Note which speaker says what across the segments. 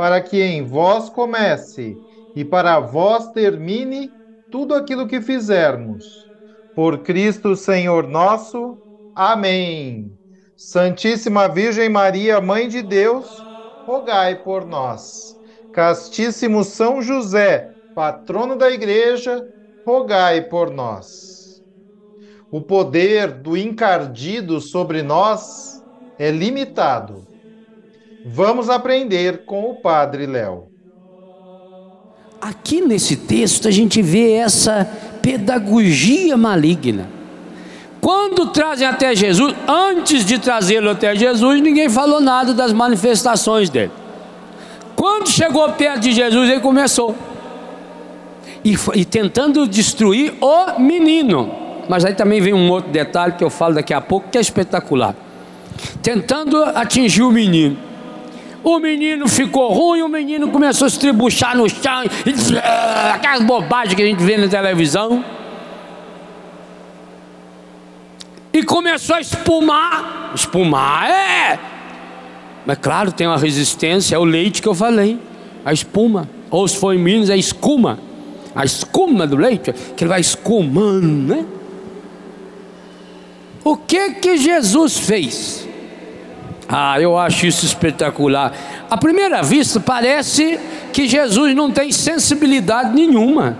Speaker 1: para que em vós comece e para vós termine tudo aquilo que fizermos. Por Cristo Senhor nosso. Amém. Santíssima Virgem Maria, Mãe de Deus, rogai por nós. Castíssimo São José, patrono da Igreja, rogai por nós. O poder do encardido sobre nós é limitado Vamos aprender com o Padre Léo.
Speaker 2: Aqui nesse texto a gente vê essa pedagogia maligna. Quando trazem até Jesus, antes de trazê-lo até Jesus, ninguém falou nada das manifestações dele. Quando chegou perto de Jesus, ele começou. E, e tentando destruir o menino. Mas aí também vem um outro detalhe que eu falo daqui a pouco, que é espetacular. Tentando atingir o menino. O menino ficou ruim, o menino começou a se tribuchar no chão, aquelas bobagens que a gente vê na televisão. E começou a espumar. Espumar é. Mas claro, tem uma resistência, é o leite que eu falei. A espuma. Ou se for em Minas, é escuma. A escuma do leite, que ele vai escumando, né? O que que Jesus fez? Ah, eu acho isso espetacular. À primeira vista, parece que Jesus não tem sensibilidade nenhuma.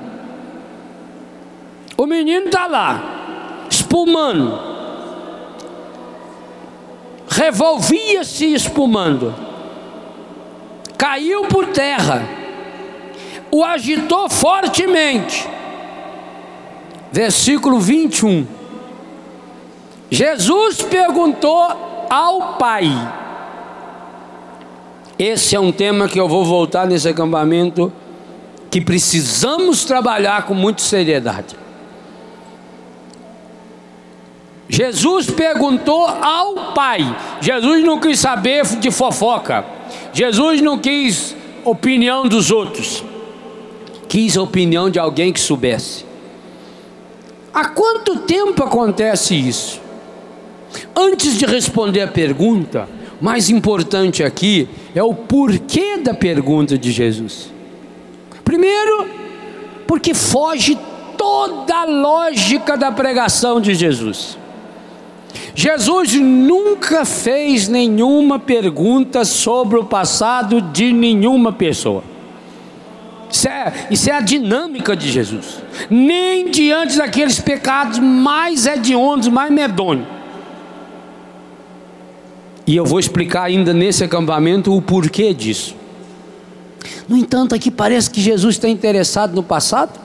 Speaker 2: O menino está lá, espumando, revolvia-se espumando, caiu por terra, o agitou fortemente. Versículo 21. Jesus perguntou ao Pai. Esse é um tema que eu vou voltar nesse acampamento, que precisamos trabalhar com muita seriedade. Jesus perguntou ao Pai. Jesus não quis saber de fofoca. Jesus não quis opinião dos outros. Quis a opinião de alguém que soubesse. Há quanto tempo acontece isso? Antes de responder a pergunta, mais importante aqui é o porquê da pergunta de Jesus. Primeiro, porque foge toda a lógica da pregação de Jesus. Jesus nunca fez nenhuma pergunta sobre o passado de nenhuma pessoa. Isso é, isso é a dinâmica de Jesus. Nem diante daqueles pecados mais hediondos, mais medonhos e eu vou explicar ainda nesse acampamento o porquê disso. No entanto, aqui parece que Jesus está interessado no passado.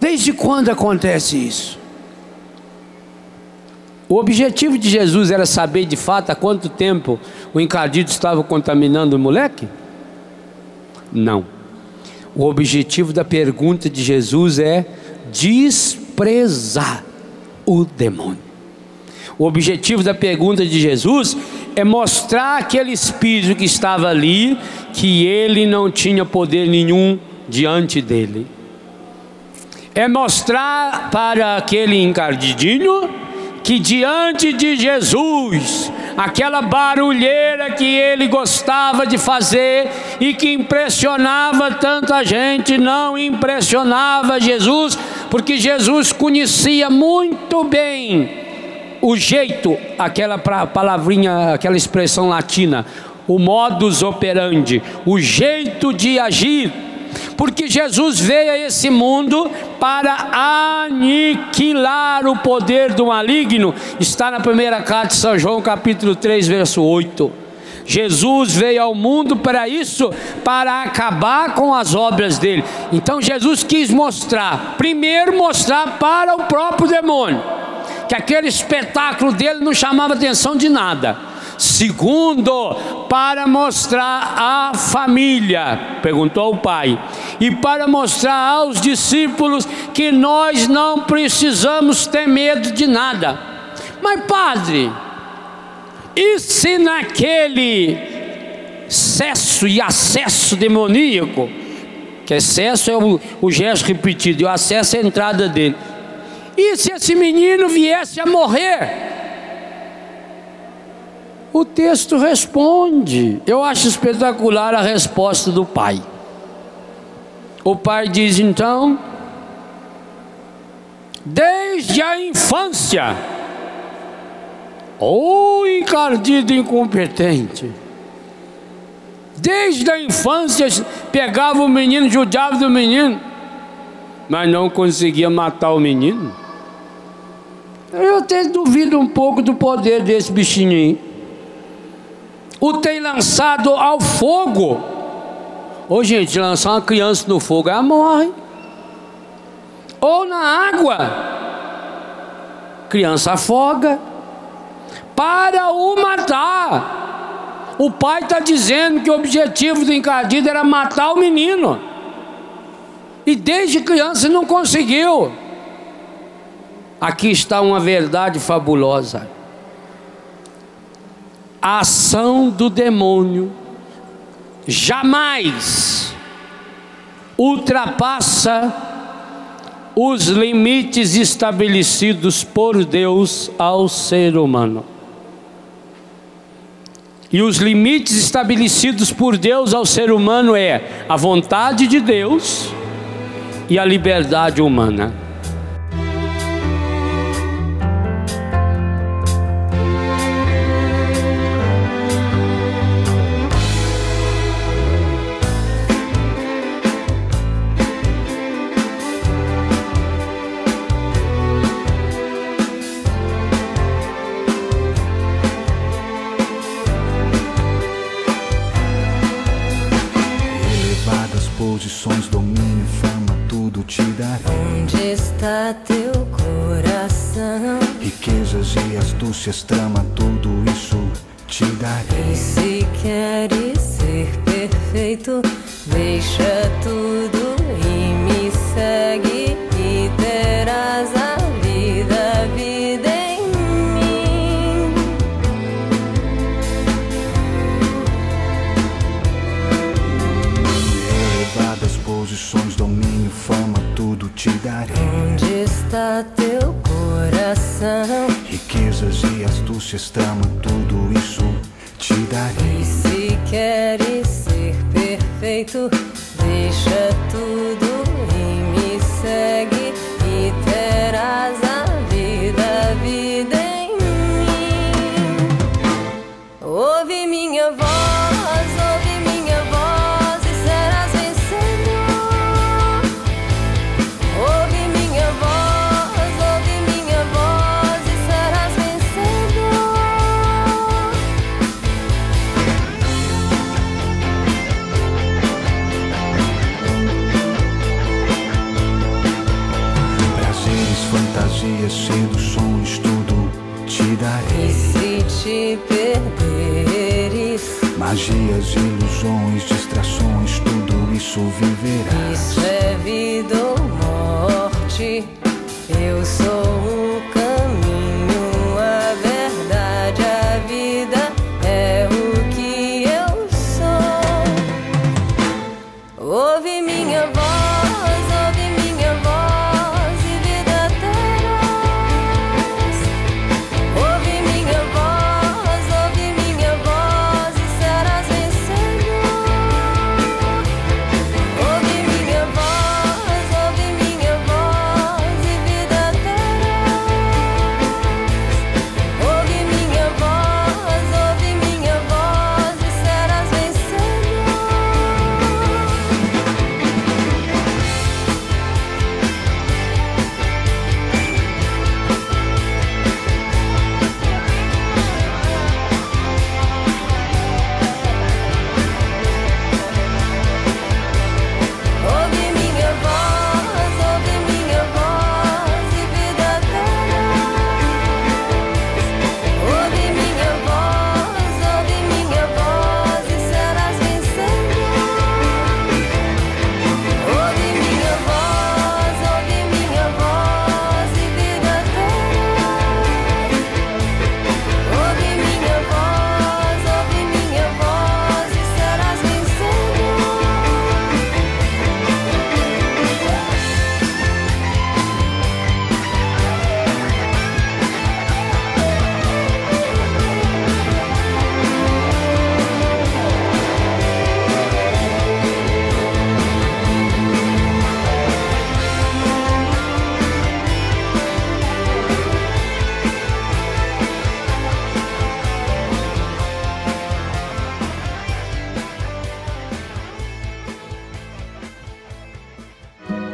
Speaker 2: Desde quando acontece isso? O objetivo de Jesus era saber de fato há quanto tempo o encardido estava contaminando o moleque? Não. O objetivo da pergunta de Jesus é desprezar o demônio. O objetivo da pergunta de Jesus é mostrar aquele espírito que estava ali que ele não tinha poder nenhum diante dele. É mostrar para aquele encardidinho que diante de Jesus, aquela barulheira que ele gostava de fazer e que impressionava tanta gente, não impressionava Jesus, porque Jesus conhecia muito bem o jeito, aquela palavrinha, aquela expressão latina, o modus operandi, o jeito de agir. Porque Jesus veio a esse mundo para aniquilar o poder do maligno. Está na primeira carta de São João, capítulo 3, verso 8. Jesus veio ao mundo para isso, para acabar com as obras dele. Então Jesus quis mostrar, primeiro mostrar para o próprio demônio, que aquele espetáculo dele não chamava atenção de nada. Segundo, para mostrar à família, perguntou o pai, e para mostrar aos discípulos que nós não precisamos ter medo de nada. Mas, padre, e se naquele excesso e acesso demoníaco, que excesso é o, o gesto repetido, e o acesso é a entrada dele. E se esse menino viesse a morrer? O texto responde. Eu acho espetacular a resposta do pai. O pai diz então: desde a infância, o oh, encardido incompetente, desde a infância pegava o menino, judiava do menino, mas não conseguia matar o menino. Eu até duvido um pouco do poder desse bichinho o tem lançado ao fogo. Ô gente, lançar uma criança no fogo, ela morre. Ou na água, criança afoga. Para o matar. O pai está dizendo que o objetivo do encardido era matar o menino. E desde criança não conseguiu. Aqui está uma verdade fabulosa a ação do demônio jamais ultrapassa os limites estabelecidos por Deus ao ser humano. E os limites estabelecidos por Deus ao ser humano é a vontade de Deus e a liberdade humana.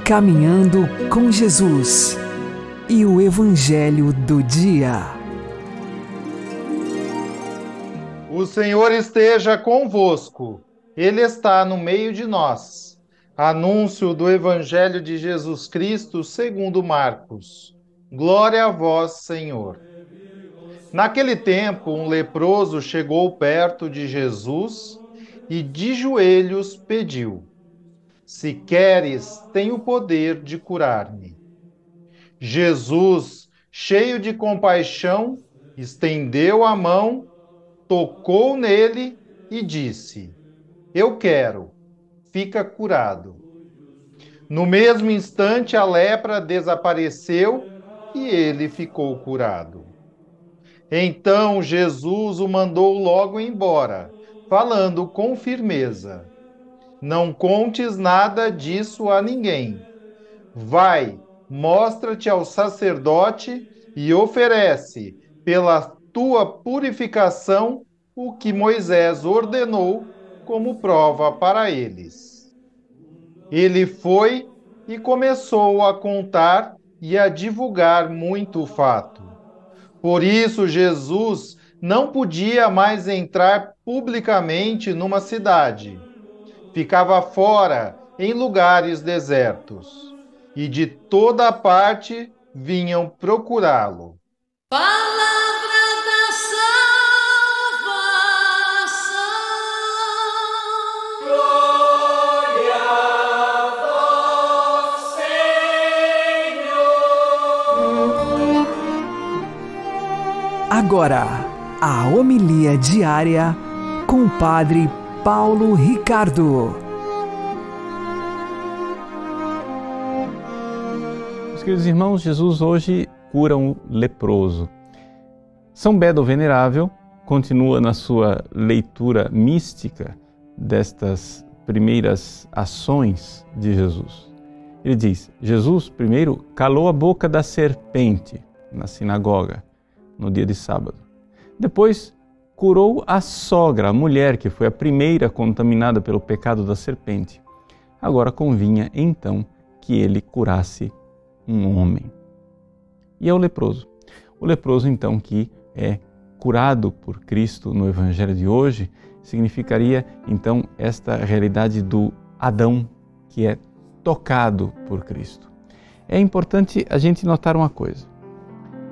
Speaker 3: Caminhando com Jesus e o Evangelho do Dia.
Speaker 1: O Senhor esteja convosco, Ele está no meio de nós. Anúncio do Evangelho de Jesus Cristo segundo Marcos. Glória a vós, Senhor. Naquele tempo, um leproso chegou perto de Jesus e de joelhos pediu: Se queres, tem o poder de curar-me. Jesus, cheio de compaixão, estendeu a mão, tocou nele e disse: Eu quero, fica curado. No mesmo instante, a lepra desapareceu e ele ficou curado. Então Jesus o mandou logo embora falando com firmeza: Não contes nada disso a ninguém. Vai, mostra-te ao sacerdote e oferece, pela tua purificação, o que Moisés ordenou como prova para eles. Ele foi e começou a contar e a divulgar muito o fato. Por isso, Jesus não podia mais entrar publicamente numa cidade. Ficava fora, em lugares desertos. E de toda parte vinham procurá-lo.
Speaker 4: Palavra da salvação. Glória a vós, Senhor.
Speaker 3: Agora, a homilia diária com o Padre Paulo Ricardo.
Speaker 5: Meus queridos irmãos, Jesus hoje cura um leproso. São Bedo Venerável continua na sua leitura mística destas primeiras ações de Jesus. Ele diz: Jesus, primeiro, calou a boca da serpente na sinagoga no dia de sábado. Depois, curou a sogra, a mulher que foi a primeira contaminada pelo pecado da serpente. Agora convinha então que ele curasse um homem. E é o leproso. O leproso, então, que é curado por Cristo no Evangelho de hoje, significaria então esta realidade do Adão que é tocado por Cristo. É importante a gente notar uma coisa: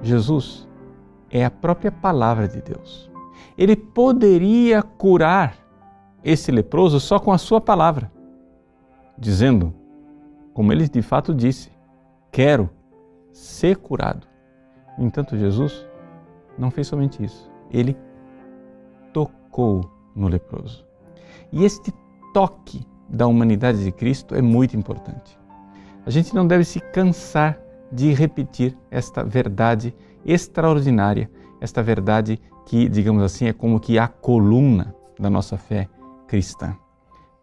Speaker 5: Jesus é a própria palavra de Deus. Ele poderia curar esse leproso só com a sua palavra, dizendo, como ele de fato disse, quero ser curado. No entanto, Jesus não fez somente isso. Ele tocou no leproso. E este toque da humanidade de Cristo é muito importante. A gente não deve se cansar de repetir esta verdade extraordinária, esta verdade que, digamos assim, é como que a coluna da nossa fé cristã.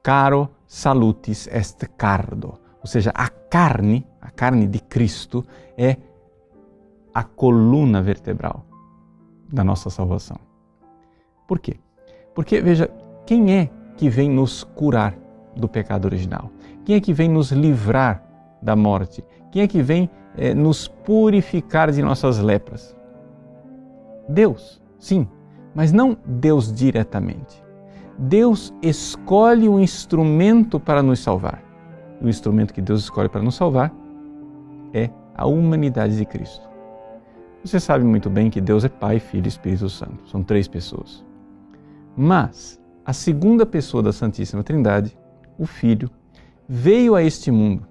Speaker 5: Caro salutis est cardo, ou seja, a carne, a carne de Cristo é a coluna vertebral da nossa salvação. Por quê? Porque, veja, quem é que vem nos curar do pecado original? Quem é que vem nos livrar da morte? Quem é que vem é, nos purificar de nossas lepras? Deus, sim, mas não Deus diretamente. Deus escolhe um instrumento para nos salvar. O instrumento que Deus escolhe para nos salvar é a humanidade de Cristo. Você sabe muito bem que Deus é Pai, Filho e Espírito Santo. São três pessoas. Mas a segunda pessoa da Santíssima Trindade, o Filho, veio a este mundo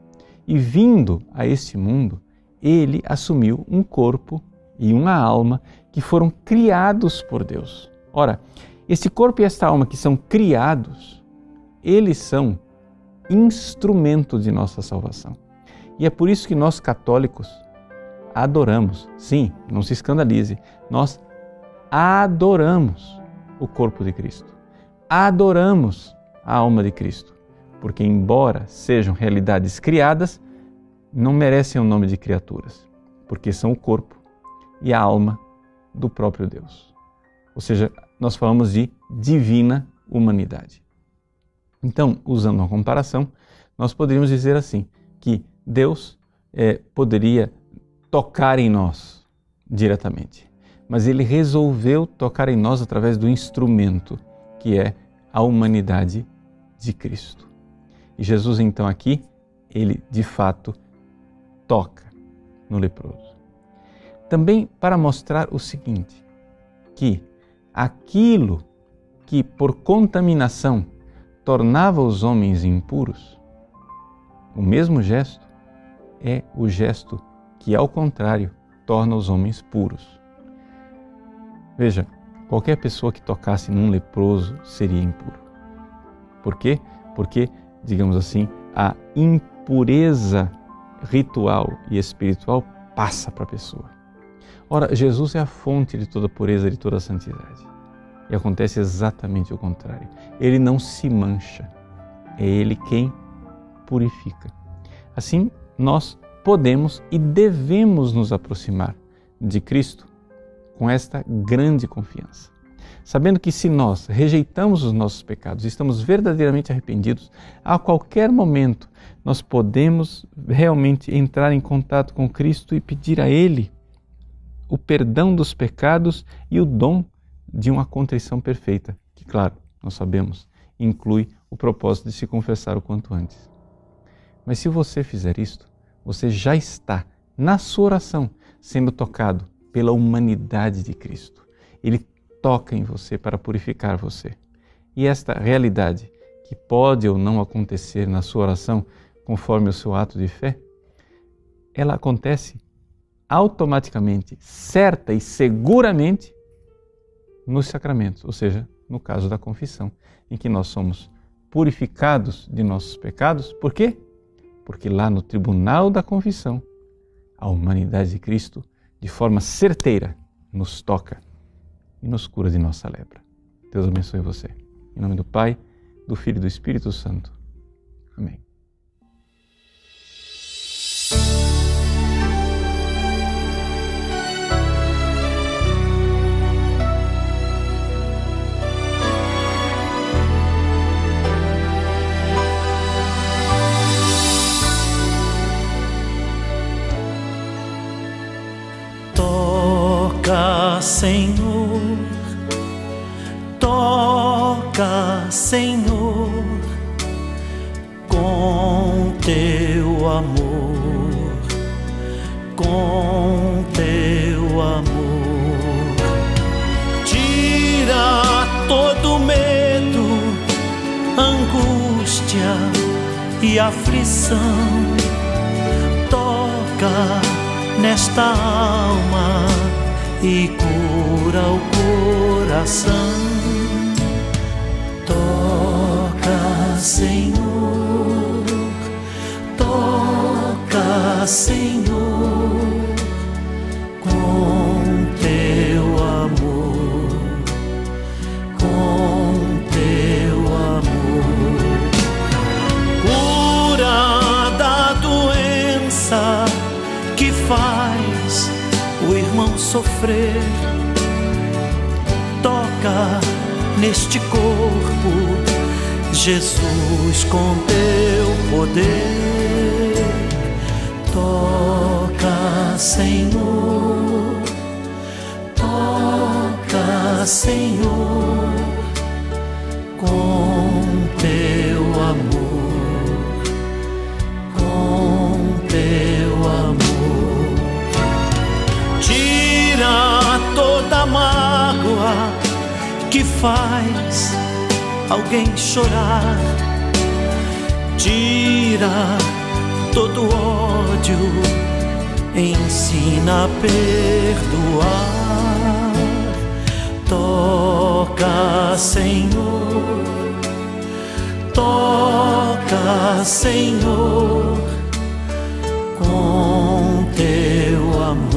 Speaker 5: e, vindo a este mundo, ele assumiu um corpo e uma alma que foram criados por Deus. Ora, este corpo e esta alma que são criados, eles são instrumento de nossa salvação. E é por isso que nós católicos adoramos. Sim, não se escandalize. Nós adoramos o corpo de Cristo. Adoramos a alma de Cristo. Porque, embora sejam realidades criadas, não merecem o nome de criaturas, porque são o corpo e a alma do próprio Deus. Ou seja, nós falamos de divina humanidade. Então, usando uma comparação, nós poderíamos dizer assim: que Deus é, poderia tocar em nós diretamente, mas Ele resolveu tocar em nós através do instrumento que é a humanidade de Cristo. E Jesus, então, aqui, ele de fato toca no leproso. Também para mostrar o seguinte: que aquilo que por contaminação tornava os homens impuros, o mesmo gesto é o gesto que, ao contrário, torna os homens puros. Veja, qualquer pessoa que tocasse num leproso seria impuro. Por quê? Porque, digamos assim, a impureza ritual e espiritual passa para a pessoa. Ora, Jesus é a fonte de toda pureza, de toda santidade. E acontece exatamente o contrário. Ele não se mancha, é Ele quem purifica. Assim, nós podemos e devemos nos aproximar de Cristo com esta grande confiança. Sabendo que se nós rejeitamos os nossos pecados, estamos verdadeiramente arrependidos, a qualquer momento nós podemos realmente entrar em contato com Cristo e pedir a Ele o perdão dos pecados e o dom de uma contrição perfeita, que, claro, nós sabemos, inclui o propósito de se confessar o quanto antes. Mas se você fizer isto, você já está, na sua oração, sendo tocado pela humanidade de Cristo. Ele toca em você para purificar você. E esta realidade, que pode ou não acontecer na sua oração conforme o seu ato de fé, ela acontece automaticamente, certa e seguramente nos sacramentos, ou seja, no caso da confissão, em que nós somos purificados de nossos pecados. Por quê? Porque lá no tribunal da confissão, a humanidade de Cristo, de forma certeira, nos toca e nos cura de nossa lepra. Deus abençoe você. Em nome do Pai, do Filho e do Espírito Santo. Amém.
Speaker 6: Senhor, toca, Senhor, com teu amor, com teu amor, tira todo medo, angústia e aflição, toca nesta alma e cura o coração. Toca, Senhor, toca, Senhor, sofrer. Toca neste corpo, Jesus, com teu poder. Toca, Senhor, toca, Senhor, toda mágoa que faz alguém chorar, tira todo ódio, ensina a perdoar. Toca, Senhor, toca, Senhor, com teu amor,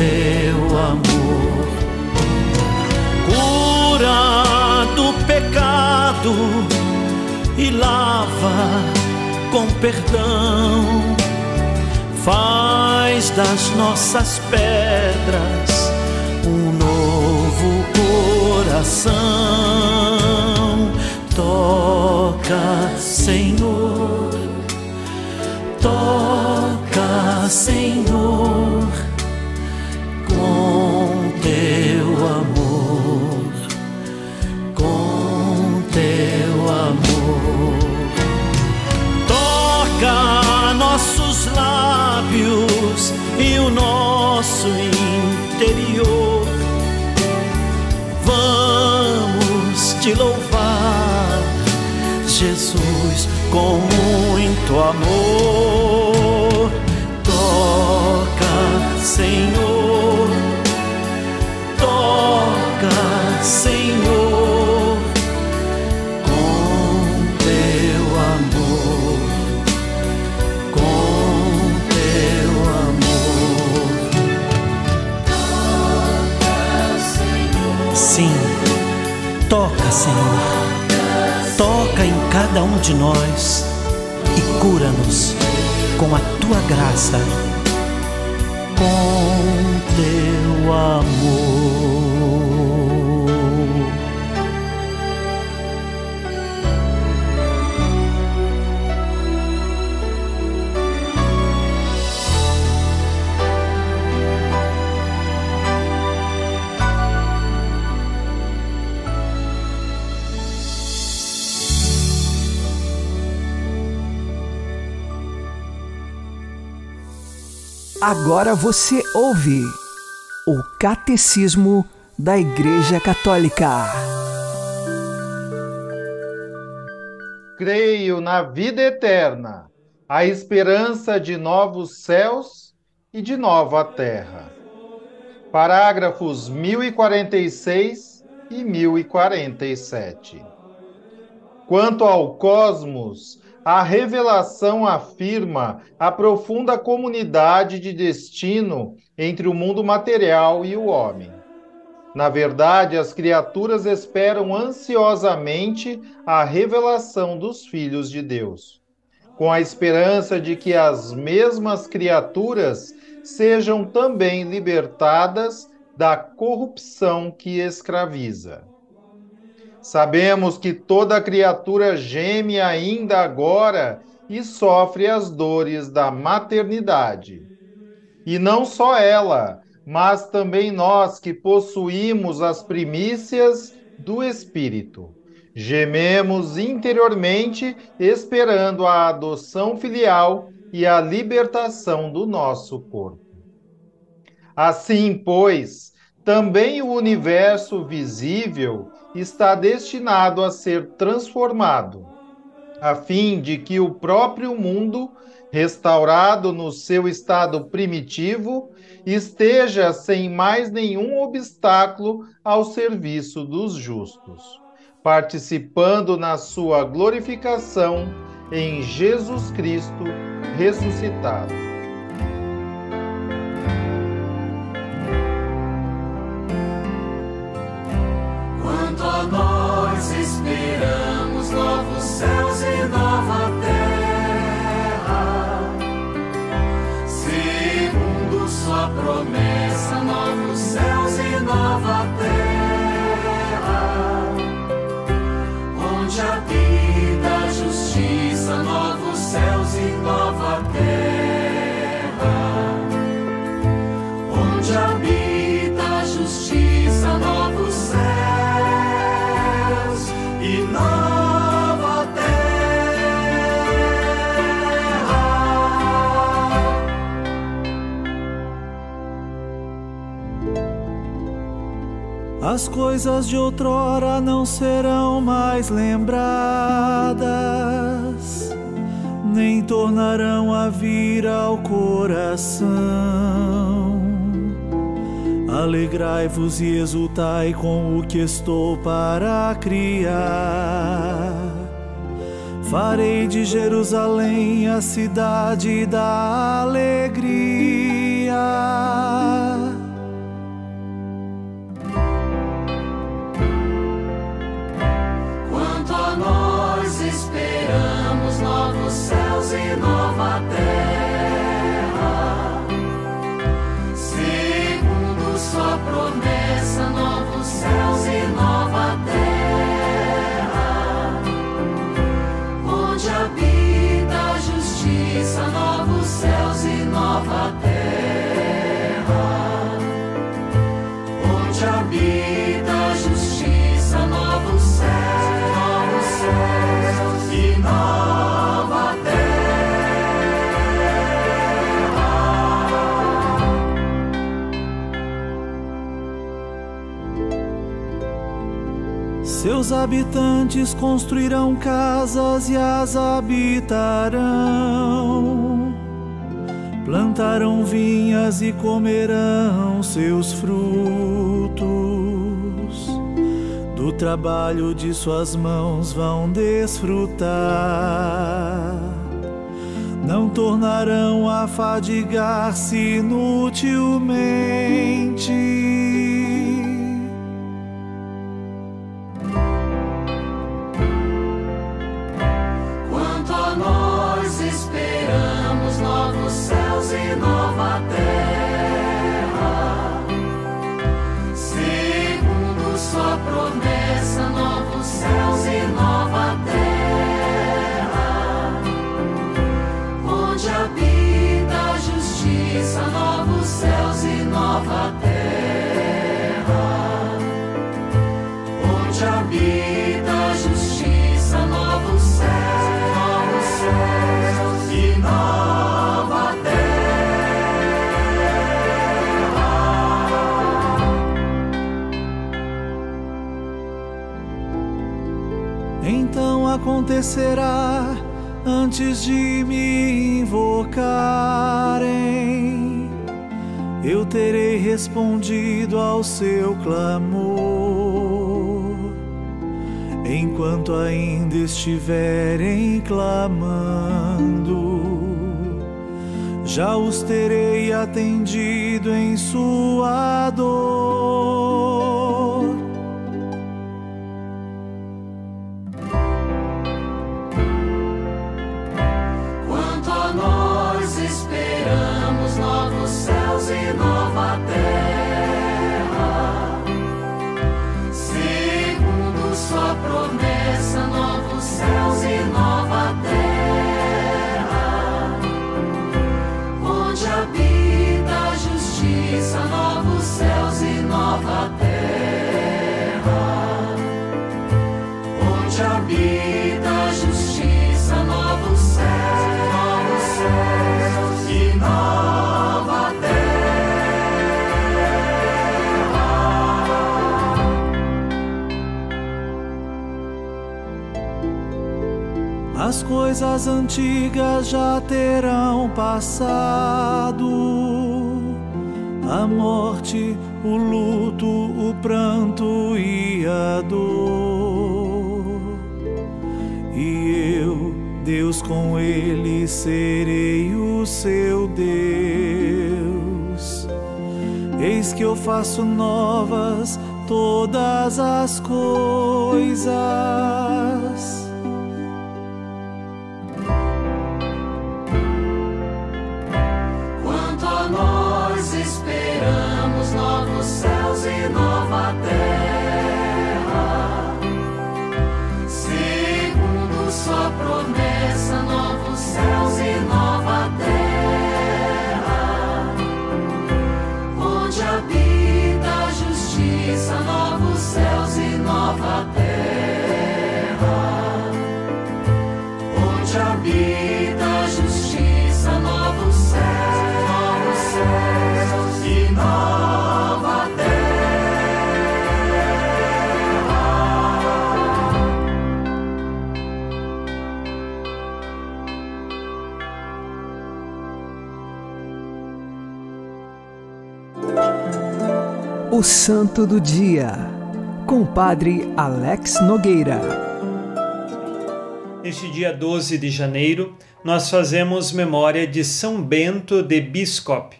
Speaker 6: teu amor. Cura do pecado e lava com perdão. Faz das nossas pedras um novo coração. Toca, Senhor, toca, Senhor, teu amor, com teu amor. Toca nossos lábios e o nosso interior. Vamos te louvar, Jesus, com muito amor. Toca, Senhor, Senhor, toca em cada um de nós e cura-nos com a tua graça, com teu amor.
Speaker 3: Agora você ouve o Catecismo da Igreja Católica.
Speaker 1: Creio na vida eterna, a esperança de novos céus e de nova terra. Parágrafos 1046 e 1047. Quanto ao cosmos, a revelação afirma a profunda comunidade de destino entre o mundo material e o homem. Na verdade, as criaturas esperam ansiosamente a revelação dos filhos de Deus, com a esperança de que as mesmas criaturas sejam também libertadas da corrupção que escraviza. Sabemos que toda criatura geme ainda agora e sofre as dores da maternidade. E não só ela, mas também nós que possuímos as primícias do Espírito. Gememos interiormente, esperando a adoção filial e a libertação do nosso corpo. Assim, pois, também o universo visível está destinado a ser transformado, a fim de que o próprio mundo, restaurado no seu estado primitivo, esteja sem mais nenhum obstáculo ao serviço dos justos, participando na sua glorificação em Jesus Cristo ressuscitado.
Speaker 7: As coisas de outrora não serão mais lembradas, nem tornarão a vir ao coração. Alegrai-vos e exultai com o que estou para criar. Farei de Jerusalém a cidade da alegria.
Speaker 8: Céus e nova terra,
Speaker 7: habitantes construirão casas e as habitarão. Plantarão vinhas e comerão seus frutos. Do trabalho de suas mãos vão desfrutar. Não tornarão a fadigar-se inutilmente.
Speaker 8: Nova terra. Onde habita justiça, novos céus, novos céus e nova
Speaker 7: Então acontecerá antes de me invocarem, eu terei respondido ao seu clamor. Enquanto ainda estiverem clamando, já os terei atendido em sua dor. Coisas antigas já terão passado. A morte, o luto, o pranto e a dor. E eu, Deus com ele, serei o seu Deus. Eis que eu faço novas todas as coisas.
Speaker 3: O Santo do Dia, com o Padre Alex Nogueira.
Speaker 9: Neste dia 12 de janeiro, nós fazemos memória de São Bento de Biscop,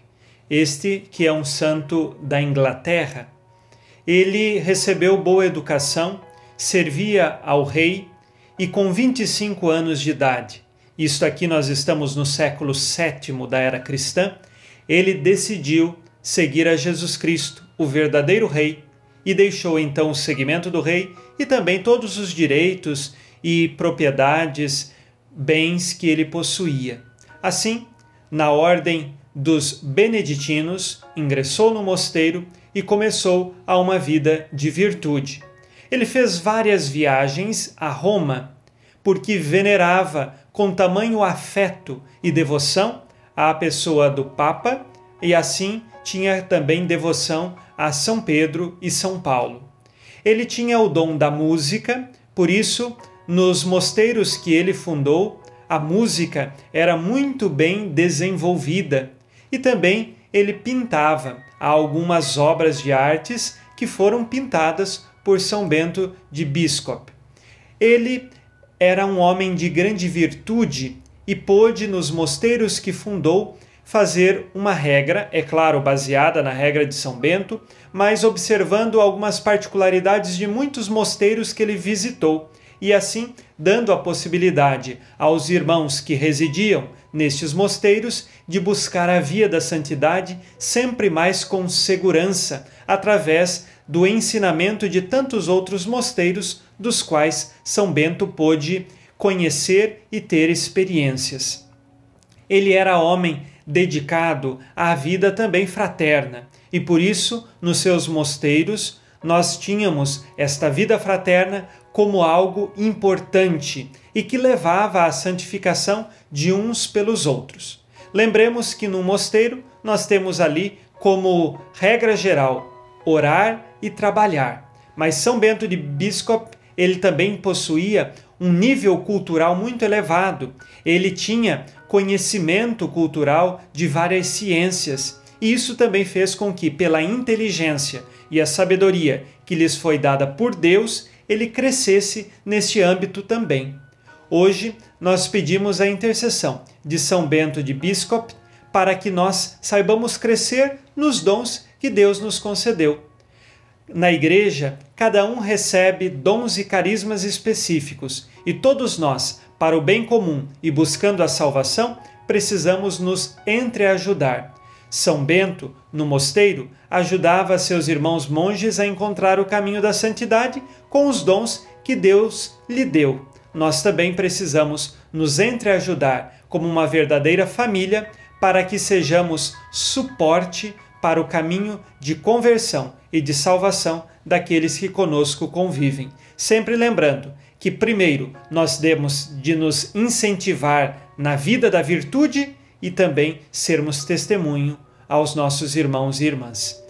Speaker 9: este que é um santo da Inglaterra. Ele recebeu boa educação, servia ao rei e com 25 anos de idade, isto aqui nós estamos no século VII da era cristã, ele decidiu seguir a Jesus Cristo, o verdadeiro rei, e deixou então o seguimento do rei e também todos os direitos e propriedades, bens que ele possuía. Assim, na ordem dos beneditinos, ingressou no mosteiro e começou a uma vida de virtude. Ele fez várias viagens a Roma, porque venerava com tamanho afeto e devoção a pessoa do Papa e assim tinha também devoção a São Pedro e São Paulo. Ele tinha o dom da música, por isso, nos mosteiros que ele fundou, a música era muito bem desenvolvida e também ele pintava algumas obras de artes que foram pintadas por São Bento de Biscop. Ele era um homem de grande virtude e pôde, nos mosteiros que fundou, fazer uma regra, é claro, baseada na regra de São Bento, mas observando algumas particularidades de muitos mosteiros que ele visitou e assim dando a possibilidade aos irmãos que residiam nestes mosteiros de buscar a via da santidade sempre mais com segurança, através do ensinamento de tantos outros mosteiros dos quais São Bento pôde conhecer e ter experiências. Ele era homem dedicado à vida também fraterna, e por isso, nos seus mosteiros, nós tínhamos esta vida fraterna como algo importante e que levava à santificação de uns pelos outros. Lembremos que no mosteiro nós temos ali como regra geral orar e trabalhar. Mas São Bento de Biscop, ele também possuía um nível cultural muito elevado. Ele tinha conhecimento cultural de várias ciências. E isso também fez com que, pela inteligência e a sabedoria que lhes foi dada por Deus, ele crescesse neste âmbito também. Hoje, nós pedimos a intercessão de São Bento de Biscop para que nós saibamos crescer nos dons que Deus nos concedeu. Na igreja, cada um recebe dons e carismas específicos, e todos nós, para o bem comum e buscando a salvação, precisamos nos entreajudar. São Bento, no mosteiro, ajudava seus irmãos monges a encontrar o caminho da santidade com os dons que Deus lhe deu. Nós também precisamos nos entreajudar como uma verdadeira família para que sejamos suporte para o caminho de conversão e de salvação daqueles que conosco convivem. Sempre lembrando que, primeiro, nós temos de nos incentivar na vida da virtude e também sermos testemunho aos nossos irmãos e irmãs.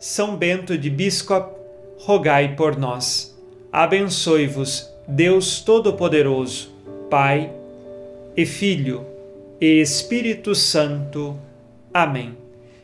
Speaker 9: São Bento de Biscop, rogai por nós. Abençoe-vos, Deus Todo-Poderoso, Pai e Filho e Espírito Santo. Amém.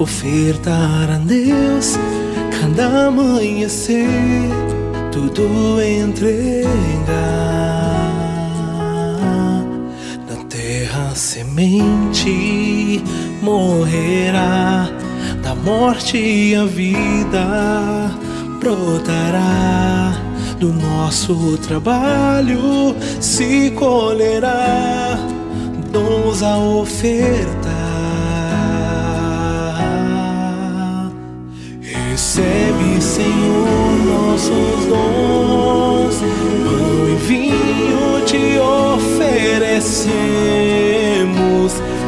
Speaker 10: Ofertar a Deus cada amanhecer, tudo entregar. Na terra semente morrerá, da morte a vida brotará do nosso trabalho se colherá dons a ofertar. Recebe, Senhor, nossos dons, pão e vinho te oferecemos.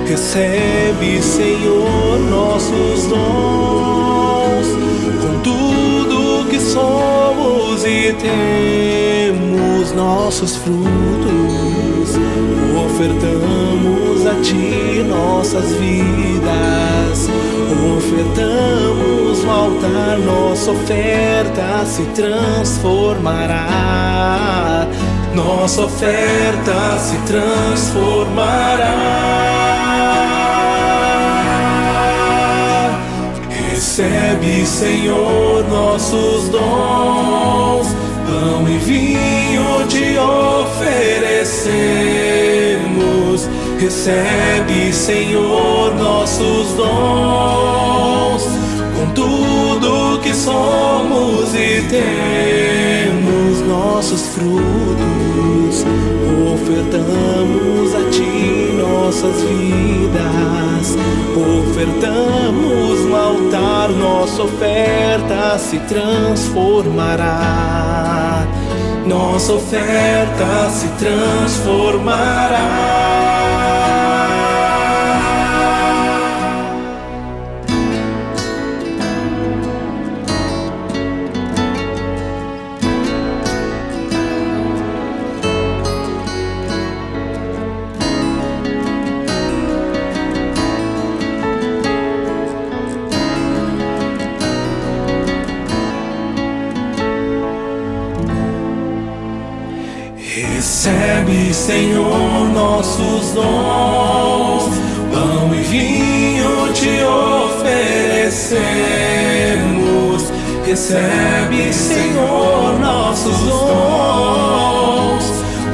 Speaker 10: Recebe, Senhor, nossos dons, com tudo que somos e temos nossos frutos. Ofertamos a Ti nossas vidas, ofertamos no altar, nossa oferta se transformará. Nossa oferta se transformará. Recebe, Senhor, nossos dons, pão e vinho te oferecemos. Recebe, Senhor, nossos dons, com tudo que somos e temos nossos frutos. Ofertamos a Ti nossas vidas, ofertamos no altar
Speaker 11: nossa oferta se transformará. Nossa oferta se transformará. Senhor, nossos dons, pão e vinho te oferecemos. Recebe, Senhor, nossos dons,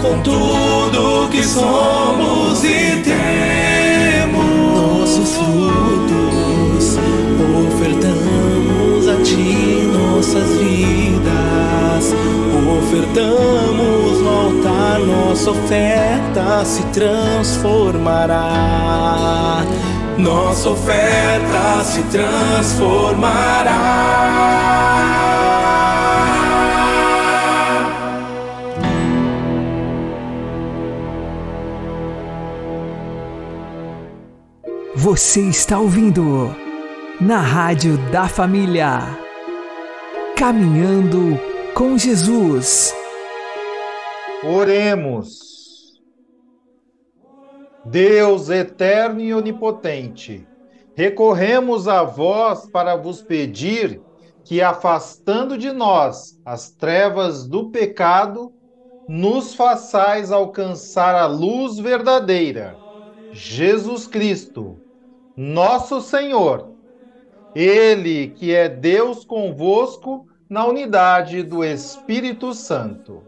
Speaker 11: com tudo que somos e temos. Nossos frutos ofertamos a Ti, nossas vidas, ofertamos nossa oferta se transformará. Nossa oferta se transformará.
Speaker 3: Você está ouvindo na Rádio da Família. Caminhando com Jesus.
Speaker 1: Oremos. Deus eterno e onipotente, recorremos a vós para vos pedir que, afastando de nós as trevas do pecado, nos façais alcançar a luz verdadeira, Jesus Cristo, nosso Senhor. Ele que é Deus convosco na unidade do Espírito Santo.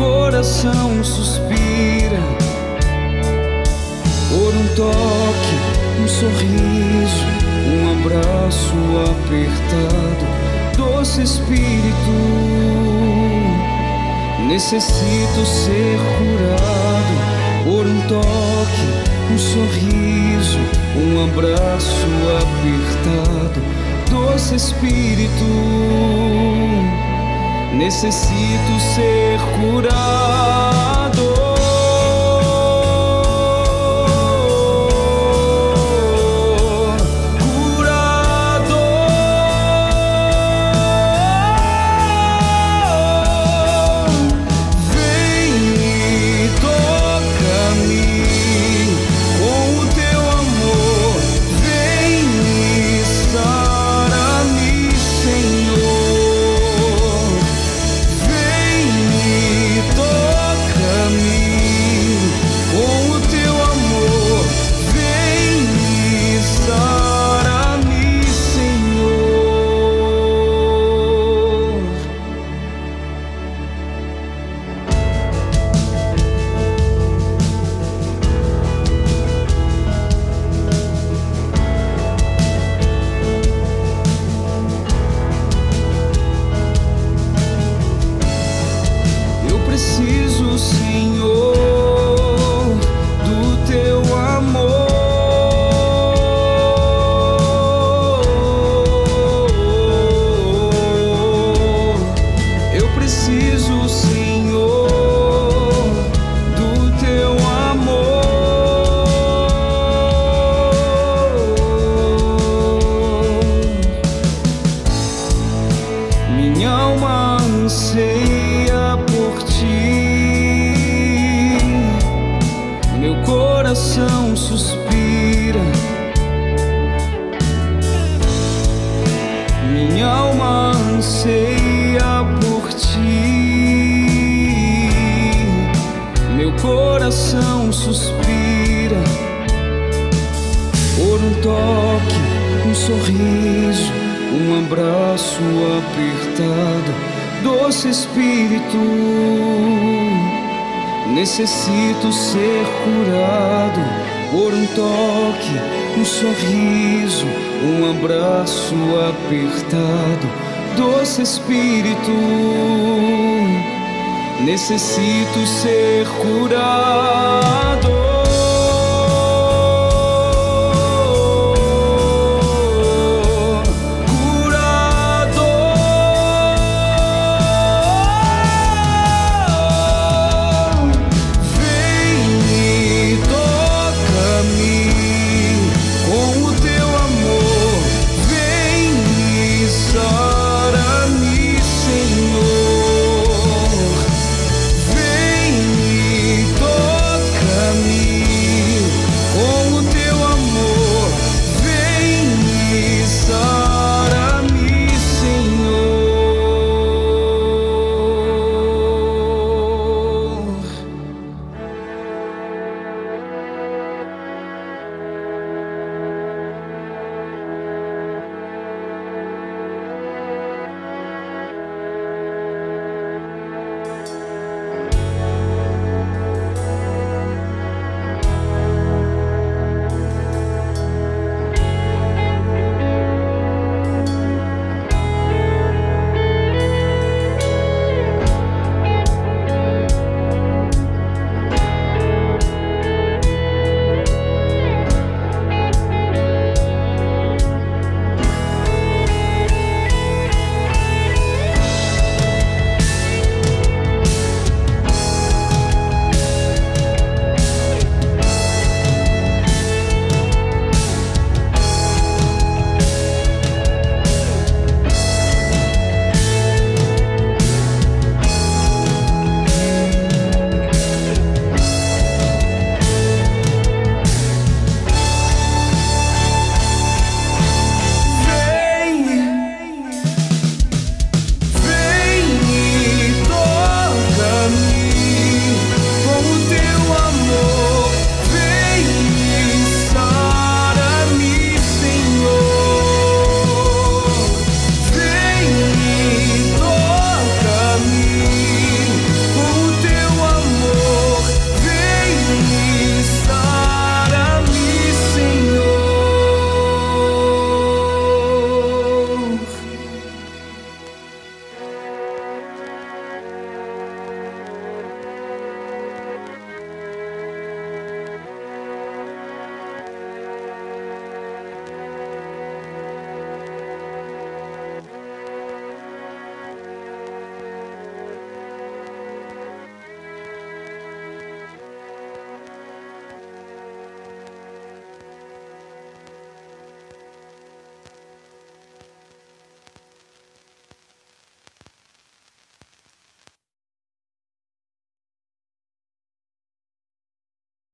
Speaker 2: Coração suspira por um toque, um sorriso, um abraço apertado, doce Espírito. Necessito ser curado por um toque, um sorriso, um abraço apertado, doce Espírito. Necessito ser curado.